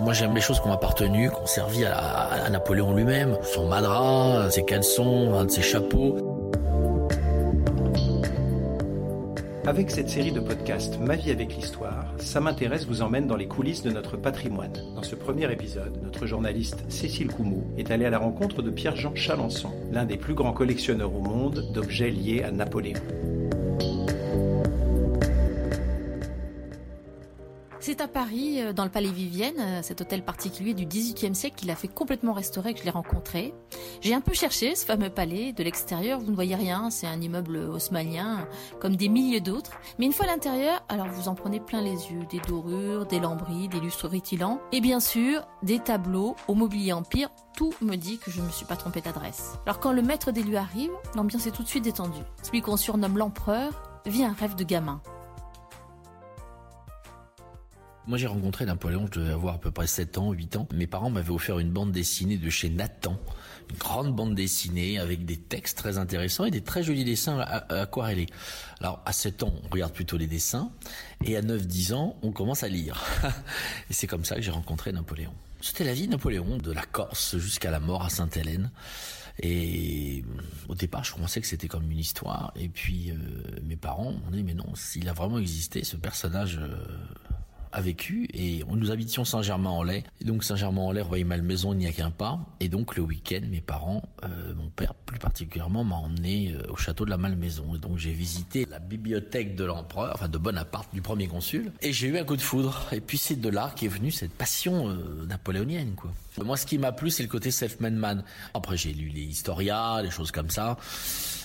Moi j'aime les choses qui ont appartenu, qui ont servi à, Napoléon lui-même, son madras, ses caleçons, un de ses chapeaux. Avec cette série de podcasts Ma vie avec l'histoire, ça m'intéresse vous emmène dans les coulisses de notre patrimoine. Dans ce premier épisode, notre journaliste Cécile Coumou est allée à la rencontre de Pierre-Jean Chalençon, l'un des plus grands collectionneurs au monde d'objets liés à Napoléon. C'est à Paris, euh, dans le Palais Vivienne, euh, cet hôtel particulier du XVIIIe siècle qu'il a fait complètement restaurer que je l'ai rencontré. J'ai un peu cherché ce fameux palais. De l'extérieur, vous ne voyez rien. C'est un immeuble haussmannien, comme des milliers d'autres. Mais une fois à l'intérieur, alors vous en prenez plein les yeux. Des dorures, des lambris, des lustres rutilants. Et bien sûr, des tableaux au mobilier empire. Tout me dit que je ne me suis pas trompé d'adresse. Alors quand le maître des lieux arrive, l'ambiance est tout de suite détendue. Celui qu'on surnomme l'empereur vit un rêve de gamin. Moi, j'ai rencontré Napoléon, je devais avoir à peu près 7 ans, 8 ans. Mes parents m'avaient offert une bande dessinée de chez Nathan, une grande bande dessinée avec des textes très intéressants et des très jolis dessins aquarellés. Alors, à 7 ans, on regarde plutôt les dessins, et à 9-10 ans, on commence à lire. et c'est comme ça que j'ai rencontré Napoléon. C'était la vie de Napoléon, de la Corse jusqu'à la mort à Sainte-Hélène. Et au départ, je pensais que c'était comme une histoire. Et puis, euh, mes parents m'ont dit, mais non, s'il a vraiment existé, ce personnage... Euh, a vécu et nous habitions Saint-Germain-en-Laye. Donc Saint-Germain-en-Laye, voyez maison il n'y a qu'un pas. Et donc le week-end, mes parents, euh, mon père plus particulièrement, m'a emmené euh, au château de la Malmaison. Et donc j'ai visité la bibliothèque de l'empereur, enfin de Bonaparte, du premier consul. Et j'ai eu un coup de foudre. Et puis c'est de là qu'est venue cette passion euh, napoléonienne, quoi. Moi, ce qui m'a plu, c'est le côté self-made man. Après, j'ai lu les historias, les choses comme ça.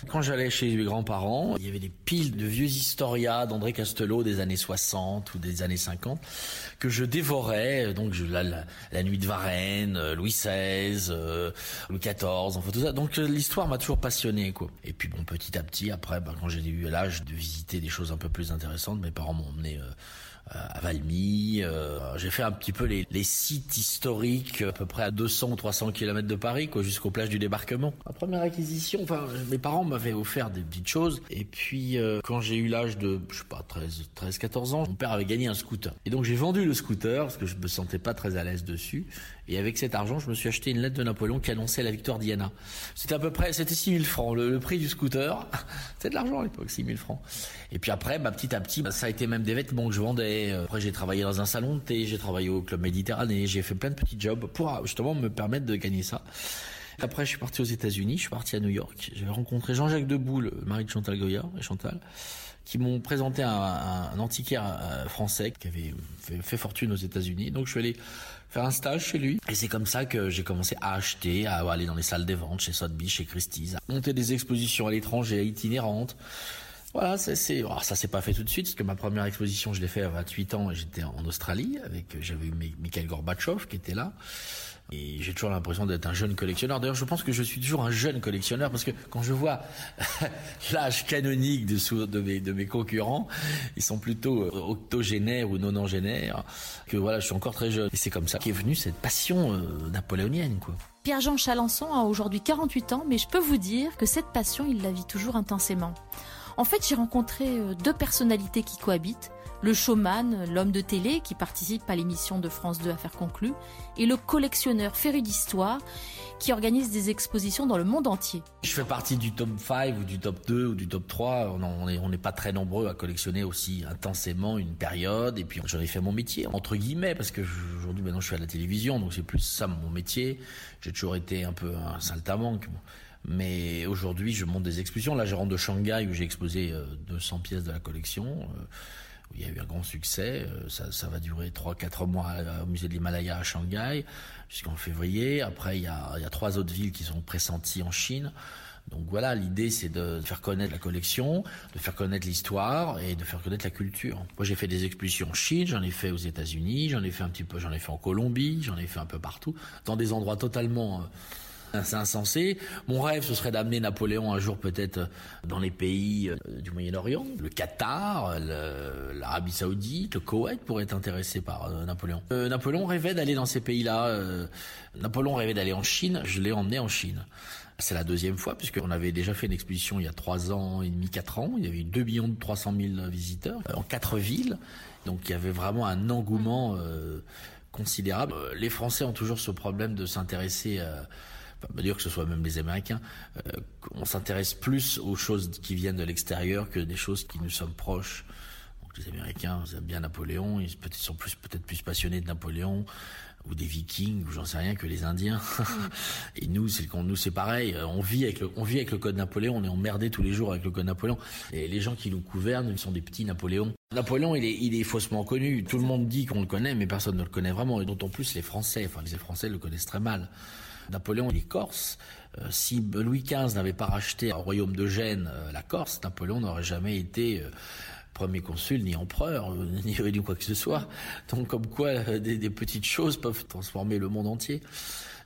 Quand j'allais chez mes grands-parents, il y avait des piles de vieux historias d'André Castelot des années 60 ou des années 50 que je dévorais. Donc, je, la, la, nuit de Varennes, euh, Louis XVI, euh, Louis XIV, enfin tout ça. Donc, euh, l'histoire m'a toujours passionné, quoi. Et puis, bon, petit à petit, après, ben, quand j'ai eu l'âge de visiter des choses un peu plus intéressantes, mes parents m'ont emmené à Valmy. Euh, j'ai fait un petit peu les, les, sites historiques à peu près à 200 ou 300 km de Paris, quoi, jusqu'aux plages du débarquement. Ma première acquisition, enfin, mes parents m'avaient offert des petites choses. Et puis, euh, quand j'ai eu l'âge de, je sais pas, 13, 13, 14 ans, mon père avait gagné un scooter. Et donc, j'ai vendu le scooter parce que je me sentais pas très à l'aise dessus. Et avec cet argent, je me suis acheté une lettre de Napoléon qui annonçait la victoire d'Iana. C'était à peu près, c'était 6 000 francs. Le, prix du scooter, c'était de l'argent à l'époque, 6 000 francs. Et puis après, bah, petit à petit, bah, ça a été même des vêtements que je vendais. Après, j'ai travaillé dans un salon de thé, j'ai travaillé au Club Méditerranée, j'ai fait plein de petits jobs pour justement me permettre de gagner ça. Après, je suis parti aux États-Unis, je suis parti à New York. J'avais rencontré Jean-Jacques Deboul, mari de Chantal Goya et Chantal, qui m'ont présenté un, un, antiquaire euh, français qui avait fait, fait fortune aux États-Unis. Donc, je suis allé faire un stage chez lui. Et c'est comme ça que j'ai commencé à acheter, à aller dans les salles des ventes, chez Sotheby's, chez Christie's, à monter des expositions à l'étranger, itinérantes. Voilà, c'est, oh, ça s'est pas fait tout de suite, parce que ma première exposition, je l'ai fait à 28 ans et j'étais en Australie, avec, j'avais eu Mikhail Gorbatchev qui était là. Et j'ai toujours l'impression d'être un jeune collectionneur. D'ailleurs, je pense que je suis toujours un jeune collectionneur parce que quand je vois l'âge canonique de, mes concurrents, ils sont plutôt euh, octogénaires ou nonagénaires, que voilà, je suis encore très jeune. Et c'est comme ça qu'est venue cette passion euh, napoléonienne, quoi. Pierre-Jean Chalençon a aujourd'hui 48 ans, mais je peux vous dire que cette passion, il la vit toujours intensément. En fait, j'ai rencontré euh, deux personnalités qui cohabitent le showman, l'homme de télé qui participe à l'émission de France 2 Affaires conclues, et le collectionneur féru d'histoire qui organise des expositions dans le monde entier. Je fais partie du top 5 ou du top 2 ou du top 3. On n'est pas très nombreux à collectionner aussi intensément une période. Et puis j'en ai fait mon métier, entre guillemets, parce que aujourd'hui maintenant je suis à la télévision, donc c'est plus ça mon métier. J'ai toujours été un peu un saltamanque. Mais aujourd'hui, je monte des expositions. Là, je rentre de Shanghai où j'ai exposé 200 euh, pièces de la collection. Euh, il y a eu un grand succès. Euh, ça, va durer 3-4 mois au musée de l'Himalaya à Shanghai jusqu'en février. Après, il y, a, il y a trois autres villes qui sont pressenties en Chine. Donc voilà, l'idée c'est de faire connaître la collection, de faire connaître l'histoire et de faire connaître la culture. Moi j'ai fait des expositions en Chine, j'en ai fait aux États-Unis, j'en ai fait un petit peu, j'en ai fait en Colombie, j'en ai fait un peu partout, dans des endroits totalement c'est insensé. Mon rêve, ce serait d'amener Napoléon un jour peut-être dans les pays euh, du Moyen-Orient, le Qatar, l'Arabie Saoudite, le Koweït pourrait être intéressé par euh, Napoléon. Euh, Napoléon rêvait d'aller dans ces pays-là. Napoléon rêvait d'aller en Chine. Je l'ai emmené en Chine. C'est la deuxième fois puisqu'on avait déjà fait une exposition il y a trois ans et demi, quatre ans. Il y avait eu 2 millions de 300 000 visiteurs en quatre villes. Donc il y avait vraiment un engouement considérable. Les Français ont toujours ce problème de s'intéresser à pas dire que ce soit même les Américains, euh, on s'intéresse plus aux choses qui viennent de l'extérieur que des choses qui nous sommes proches. Donc les Américains ils aiment bien Napoléon, ils sont plus peut-être plus passionnés de Napoléon ou des Vikings ou j'en sais rien que les Indiens. Mm. Et nous, c'est nous c'est pareil. On vit avec le on vit avec le code Napoléon. On est emmerdé tous les jours avec le code Napoléon. Et les gens qui nous gouvernent, ils sont des petits Napoléons. Napoléon, il est, il est faussement connu. Tout le monde dit qu'on le connaît, mais personne ne le connaît vraiment. Et d'autant plus les Français. Enfin, les Français le connaissent très mal. Napoléon il est corse. Euh, si Louis XV n'avait pas racheté au royaume de Gênes euh, la Corse, Napoléon n'aurait jamais été euh, premier consul, ni empereur, ni, ni quoi que ce soit. Donc comme quoi des petites choses peuvent transformer le monde entier.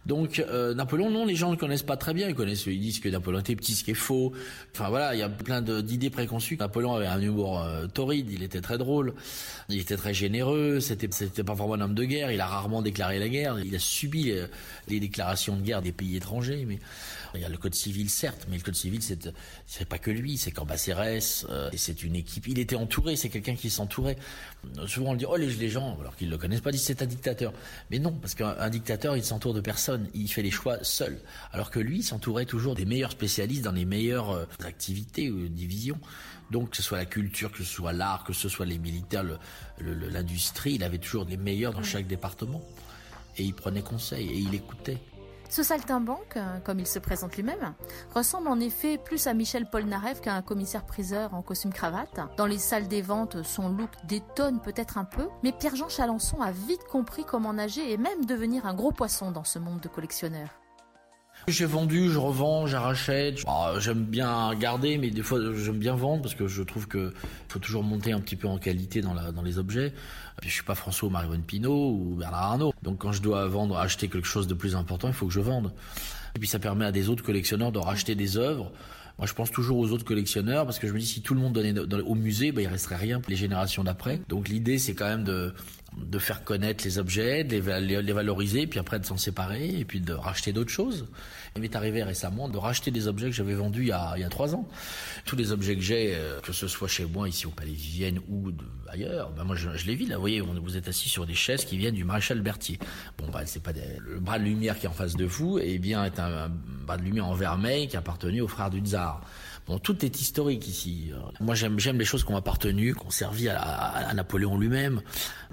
Donc euh, Napoléon, non, les gens ne le connaissent pas très bien. Ils connaissent, ils disent que Napoléon était petit, ce qui est faux. Enfin voilà, il y a plein d'idées préconçues. Napoléon avait un humour euh, torride, il était très drôle, il était très généreux. C'était, c'était pas vraiment un homme de guerre. Il a rarement déclaré la guerre. Il a subi les, les déclarations de guerre des pays étrangers, mais il y a le code civil, certes, mais le code civil, c'est, pas que lui, c'est Cambacérès, euh, et c'est une équipe. Il était entouré, c'est quelqu'un qui s'entourait. Souvent, on le dit, oh, les, les gens, alors qu'ils le connaissent pas, disent c'est un dictateur. Mais non, parce qu'un dictateur, il s'entoure de personne, il fait les choix seul. Alors que lui, il s'entourait toujours des meilleurs spécialistes dans les meilleures euh, activités ou divisions. Donc, que ce soit la culture, que ce soit l'art, que ce soit les militaires, l'industrie, il avait toujours les meilleurs dans chaque département. Et il prenait conseil et il écoutait. Ce saltimbanque, euh, comme il se présente lui-même, ressemble en effet plus à Michel Polnareff qu'à un commissaire-priseur en costume cravate. Dans les salles des ventes, son look détonne peut-être un peu, mais Pierre-Jean Chalençon a vite compris comment nager et même devenir un gros poisson dans ce monde de collectionneurs. J'ai vendu, je revends, j'arrachète. Ah, j'aime bien garder, mais des fois j'aime bien vendre parce que je trouve que faut toujours monter un petit peu en qualité dans, les objets. Je suis pas François Marie-Vonne Pinault ou Bernard Arnault. Donc quand je dois vendre, acheter quelque chose de plus important, il faut que je vende. Et puis ça permet à des autres collectionneurs de racheter des œuvres. Moi, je pense toujours aux autres collectionneurs parce que je me dis si tout le monde donnait au musée, ben, il resterait rien pour les générations d'après. Donc l'idée, c'est quand même de de faire connaître les objets, de les, valoriser, puis après de s'en séparer, et puis de racheter d'autres choses. Il m'est arrivé récemment de racheter des objets que j'avais vendus il y, a, trois ans. Tous les objets que j'ai, euh, que ce soit chez moi, ici au Palais Vivienne ou ailleurs, ben moi je, les vis là. Vous voyez, vous êtes assis sur des chaises qui viennent du maréchal Berthier. Bon, ben c'est pas le bras de lumière qui est en face de vous, et eh bien est un, bras de lumière en vermeil qui appartenait aux frères du tsar. Bon, tout est historique ici. Moi, j'aime, les choses qui ont appartenu, qui ont servi à, Napoléon lui-même.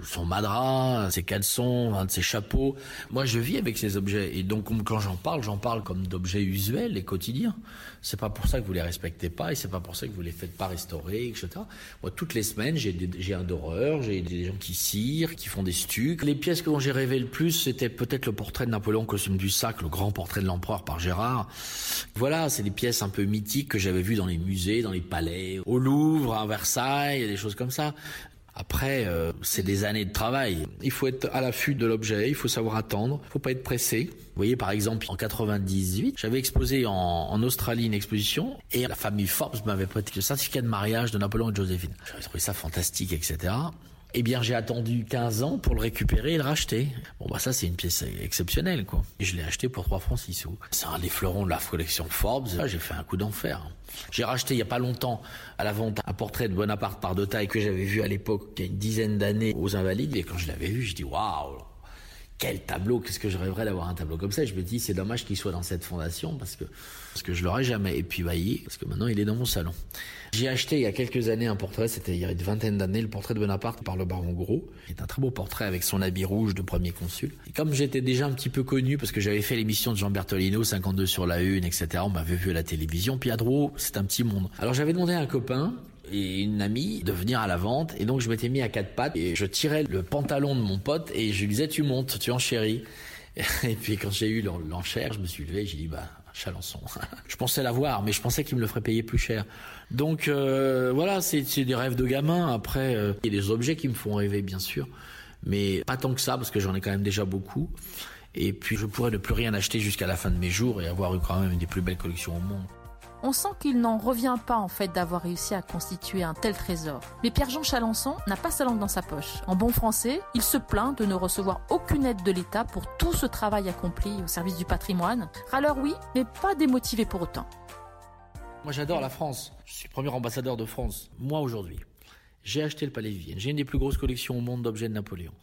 Son madras, ses caleçons, un de ses chapeaux. Moi, je vis avec ces objets. Et donc, quand j'en parle, j'en parle comme d'objets usuels et quotidiens. C'est pas pour ça que vous les respectez pas et c'est pas pour ça que vous les faites pas restaurer, etc. Moi, toutes les semaines, j'ai, j'ai un doreur, j'ai des gens qui cirent, qui font des stucs. Les pièces dont j'ai rêvé le plus, c'était peut-être le portrait de Napoléon, costume du sac, le grand portrait de l'empereur par Gérard. Voilà, c'est des pièces un peu mythiques que j'avais vues dans les musées, dans les palais, au Louvre, à Versailles, des choses comme ça. Après, euh, c'est des années de travail. Il faut être à l'affût de l'objet, il faut savoir attendre, il faut pas être pressé. Vous voyez, par exemple, en 98, j'avais exposé en, en, Australie une exposition et la famille Forbes m'avait prêté le certificat de mariage de Napoléon et Joséphine. J'avais trouvé ça fantastique, etc. Eh bien, j'ai attendu 15 ans pour le récupérer et le racheter. Bon, bah ça, c'est une pièce exceptionnelle, quoi. Et je l'ai acheté pour 3 francs 6 sous. C'est un des fleurons de la collection Forbes. Là, j'ai fait un coup d'enfer. J'ai racheté il y a pas longtemps à la vente un portrait de Bonaparte par de taille que j'avais vu à l'époque, il y a une dizaine d'années, aux Invalides. Et quand je l'avais vu, je dis waouh, quel tableau, qu'est-ce que je rêverais d'avoir un tableau comme ça? je me dis, c'est dommage qu'il soit dans cette fondation parce que, parce que je l'aurais jamais. Puis, voyez, parce que maintenant, il est dans mon salon. J'ai acheté il y a quelques années un portrait, c'était il y a une vingtaine d'années, le portrait de Bonaparte par le baron Gros. C'est un très beau portrait avec son habit rouge de premier consul. Et comme j'étais déjà un petit peu connu, parce que j'avais fait l'émission de Jean Bertolino, 52 sur la une, etc., on m'avait vu à la télévision, puis à c'est un petit monde. Alors j'avais demandé à un copain, et une amie de venir à la vente et donc je m'étais mis à quatre pattes et je tirais le pantalon de mon pote et je lui disais tu montes, tu enchéris. Et puis quand j'ai eu l'enchère, je me suis levé, j'ai dit bah Chalençon. je pensais l'avoir, mais je pensais qu'il me le ferait payer plus cher. Donc euh, voilà, c'est des rêves de gamin. Après, euh, il y a des objets qui me font rêver, bien sûr, mais pas tant que ça, parce que j'en ai quand même déjà beaucoup. Et puis je pourrais ne plus rien acheter jusqu'à la fin de mes jours et avoir eu quand même une des plus belles collections au monde on sent qu'il n'en revient pas en fait d'avoir réussi à constituer un tel trésor. Mais Pierre-Jean Chalençon n'a pas sa langue dans sa poche. En bon français, il se plaint de ne recevoir aucune aide de l'État pour tout ce travail accompli au service du patrimoine. Alors oui, mais pas démotivé pour autant. Moi j'adore la France. Je suis premier ambassadeur de France. Moi aujourd'hui, j'ai acheté le Palais Vivienne. J'ai une des plus grosses collections au monde d'objets de Napoléon.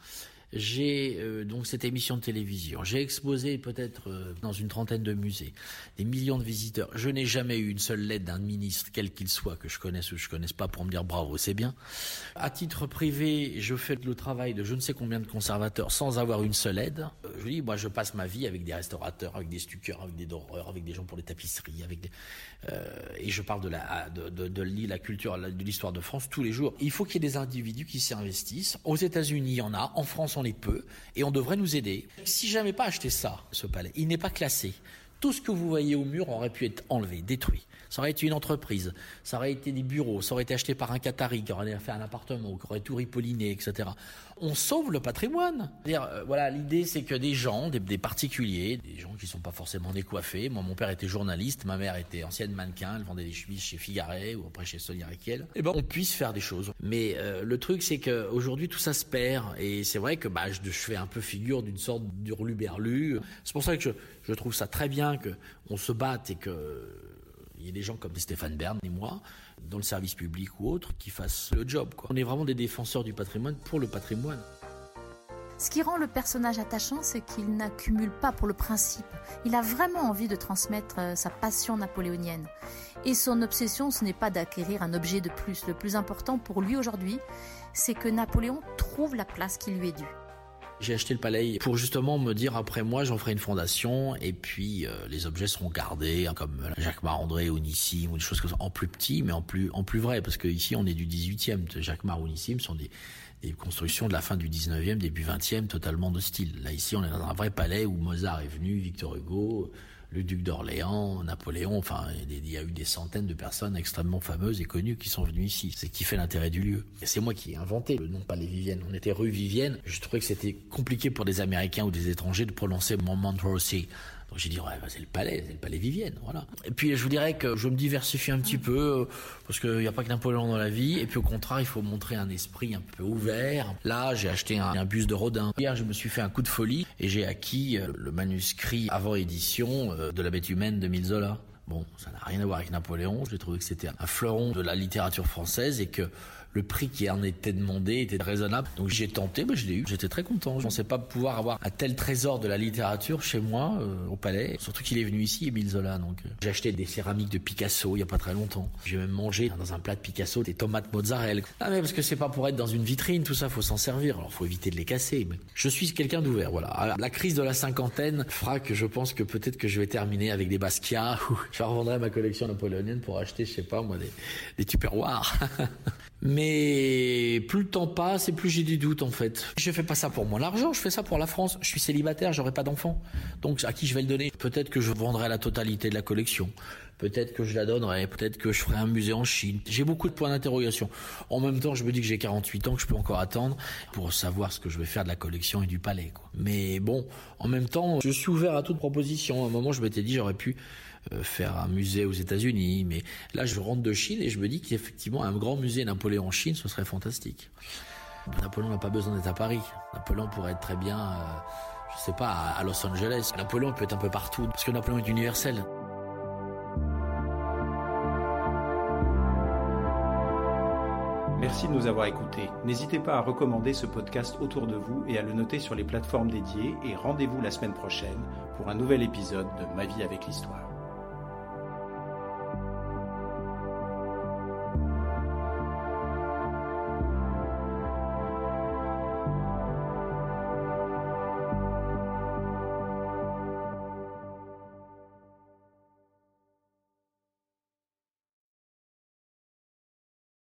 J'ai euh, donc cette émission de télévision. J'ai exposé peut-être euh, dans une trentaine de musées des millions de visiteurs. Je n'ai jamais eu une seule lettre d'un ministre, quel qu'il soit, que je connaisse ou je connaisse pas, pour me dire bravo, c'est bien. À titre privé, je fais le travail de je ne sais combien de conservateurs sans avoir une seule aide. Euh, je dis, moi, je passe ma vie avec des restaurateurs, avec des stuckers, avec des doreurs, avec des gens pour les tapisseries, avec des, et je parle de la de, de, culture, de l'histoire de France tous les jours. Il faut qu'il y ait des individus qui s'y investissent. Aux États-Unis, il y en a. En France, on est peu, et on devrait nous aider. Si j'avais pas acheté ça, ce palais, il n'est pas classé. Tout ce que vous voyez au mur aurait pu être enlevé, détruit ça aurait été une entreprise, ça aurait été des bureaux, ça aurait été acheté par un Qatari qui aurait fait un appartement, qui aurait tout ripolliné, etc. On sauve le patrimoine. Euh, voilà, l'idée c'est que des gens, des, particuliers, des gens qui sont pas forcément décoiffés. Moi, mon père était journaliste, ma mère était ancienne mannequin, elle vendait des chemises chez Figaret ou après chez Sonia Riquel. Et ben, on puisse faire des choses. Mais euh, le truc c'est qu'aujourd'hui tout ça se perd et c'est vrai que bah, je, fais un peu figure d'une sorte d'hurluberlu. C'est pour ça que je, je trouve ça très bien que on se batte et que il y a des gens comme Stéphane Bern et moi, dans le service public ou autre, qui fassent le job. On est vraiment des défenseurs du patrimoine pour le patrimoine. Ce qui rend le personnage attachant, c'est qu'il n'accumule pas pour le principe. Il a vraiment envie de transmettre euh, sa passion napoléonienne. Et son obsession, ce n'est pas d'acquérir un objet de plus. Le plus important pour lui aujourd'hui, c'est que Napoléon trouve la place qui lui est due. J'ai acheté le palais pour justement me dire après moi j'en ferai une fondation et puis euh, les objets seront gardés hein, comme Jacques Marandré ou Nissim ou des choses comme ça en plus petit mais en plus en plus vrai parce que ici on est du 18e Jacques Mar ou sont des, des constructions de la fin du 19e début 20e totalement de style. Là ici on est dans un vrai palais où Mozart est venu, Victor Hugo, le duc d'Orléans, Napoléon, enfin, il y a eu des centaines de personnes extrêmement fameuses et connues qui sont venues ici. C'est qui fait l'intérêt du lieu. Et c'est moi qui ai inventé le nom Palais Vivienne. On était rue Vivienne. Je trouvais que c'était compliqué pour des Américains ou des étrangers de prononcer Montmorency. J'ai dit, ouais, bah, c'est le palais, c'est le palais Vivienne, voilà. Et puis je vous dirais que je me diversifie un petit peu, euh, parce qu'il n'y a pas que Napoléon dans la vie, et puis au contraire, il faut montrer un esprit un peu ouvert. Là, j'ai acheté un, un bus de Rodin. Hier, je me suis fait un coup de folie, et j'ai acquis euh, le manuscrit avant édition euh, de La bête humaine de Milzola. Bon, ça n'a rien à voir avec Napoléon, j'ai trouvé que c'était un fleuron de la littérature française, et que le prix qui en était demandé était raisonnable. Donc j'ai tenté, mais je l'ai eu. J'étais très content. Je pensais pas pouvoir avoir un tel trésor de la littérature chez moi, euh, au palais. Surtout qu'il est venu ici, Émile Zola. Donc euh, j'ai acheté des céramiques de Picasso il y a pas très longtemps. J'ai même mangé dans un plat de Picasso des tomates mozzarella. Ah mais parce que c'est pas pour être dans une vitrine, tout ça, faut s'en servir. Alors faut éviter de les casser. Mais je suis quelqu'un d'ouvert. Voilà. la crise de la cinquantaine fera que je pense que peut-être que je vais terminer avec des Basquiat je revendrai ma collection napoléonienne pour acheter, je sais pas moi, des, des. Mais plus le temps passe et plus j'ai des doutes en fait. Je fais pas ça pour mon argent, je fais ça pour la France. Je suis célibataire, j'aurai pas d'enfants. Donc à qui je vais le donner? Peut-être que je vendrai la totalité de la collection. Peut-être que je la donnerai, peut-être que je ferai un musée en Chine. J'ai beaucoup de points d'interrogation. En même temps, je me dis que j'ai 48 ans, que je peux encore attendre pour savoir ce que je vais faire de la collection et du palais. Mais bon, en même temps, je suis ouvert à toute proposition. À un moment, je m'étais dit, j'aurais pu euh, faire un musée aux États-Unis. Mais là, je rentre de Chine et je me dis qu'effectivement, un grand musée Napoléon en Chine, ce serait fantastique. Napoléon n'a pas besoin d'être à Paris. Napoléon pourrait être très bien, euh, je sais pas, à Los Angeles. Napoléon peut être un peu partout, parce que Napoléon est universel. Merci de nous avoir écoutés. N'hésitez pas à recommander ce podcast autour de vous et à le noter sur les plateformes dédiées et rendez-vous la semaine prochaine pour un nouvel épisode de Ma vie avec l'histoire.